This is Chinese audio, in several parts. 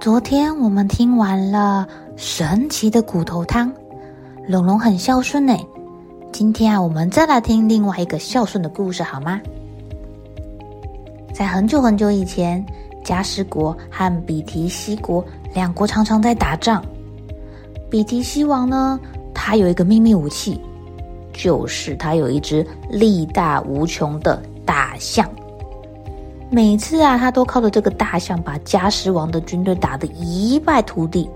昨天我们听完了神奇的骨头汤，龙龙很孝顺呢。今天啊，我们再来听另外一个孝顺的故事，好吗？在很久很久以前，迦湿国和比提西国两国常常在打仗。比提西王呢，他有一个秘密武器，就是他有一只力大无穷的大象。每次啊，他都靠着这个大象把迦湿王的军队打得一败涂地。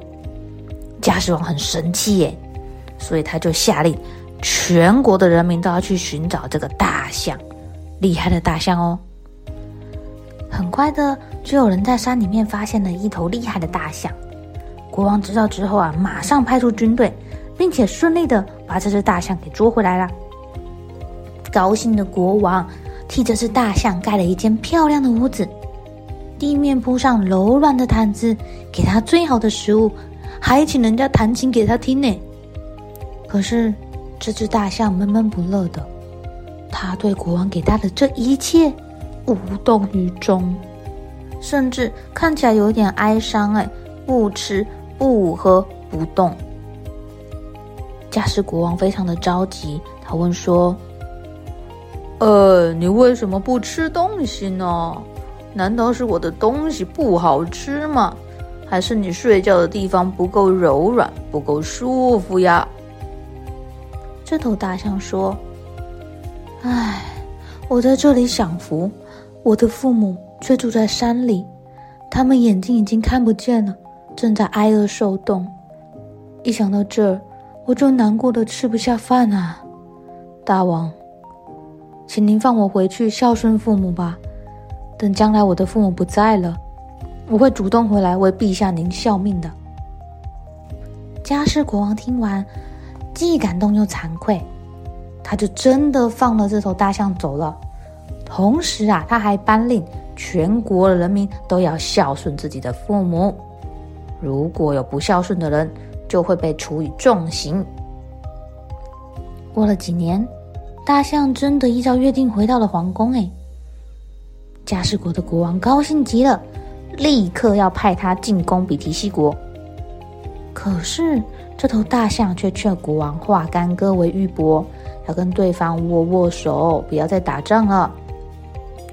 迦湿王很生气耶，所以他就下令，全国的人民都要去寻找这个大象，厉害的大象哦。很快的，就有人在山里面发现了一头厉害的大象。国王知道之后啊，马上派出军队，并且顺利的把这只大象给捉回来了。高兴的国王。替这只大象盖了一间漂亮的屋子，地面铺上柔软的毯子，给它最好的食物，还请人家弹琴给它听呢。可是这只大象闷闷不乐的，它对国王给它的这一切无动于衷，甚至看起来有点哀伤。哎，不吃不喝不动。迦湿国王非常的着急，他问说。呃，你为什么不吃东西呢？难道是我的东西不好吃吗？还是你睡觉的地方不够柔软，不够舒服呀？这头大象说：“唉，我在这里享福，我的父母却住在山里，他们眼睛已经看不见了，正在挨饿受冻。一想到这儿，我就难过的吃不下饭啊，大王。”请您放我回去孝顺父母吧。等将来我的父母不在了，我会主动回来为陛下您效命的。迦湿国王听完，既感动又惭愧，他就真的放了这头大象走了。同时啊，他还颁令全国的人民都要孝顺自己的父母，如果有不孝顺的人，就会被处以重刑。过了几年。大象真的依照约定回到了皇宫。哎，迦湿国的国王高兴极了，立刻要派他进攻比提西国。可是这头大象却劝国王化干戈为玉帛，要跟对方握握手，不要再打仗了。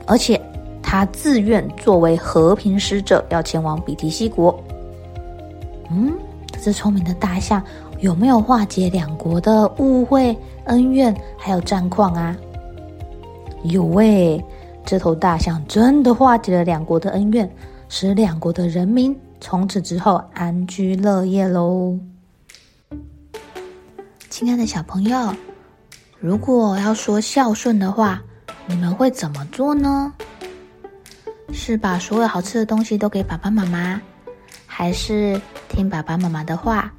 而且他自愿作为和平使者，要前往比提西国。嗯，这聪明的大象有没有化解两国的误会？恩怨还有战况啊，有喂，这头大象真的化解了两国的恩怨，使两国的人民从此之后安居乐业喽。亲爱的小朋友，如果要说孝顺的话，你们会怎么做呢？是把所有好吃的东西都给爸爸妈妈，还是听爸爸妈妈的话？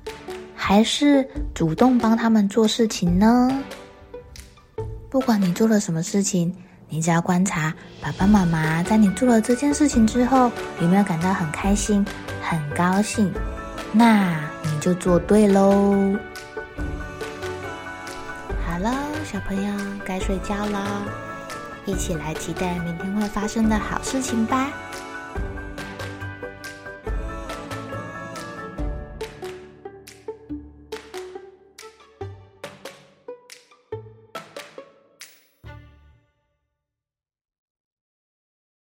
还是主动帮他们做事情呢？不管你做了什么事情，你只要观察爸爸妈妈在你做了这件事情之后，有没有感到很开心、很高兴，那你就做对喽。好了，小朋友该睡觉了，一起来期待明天会发生的好事情吧。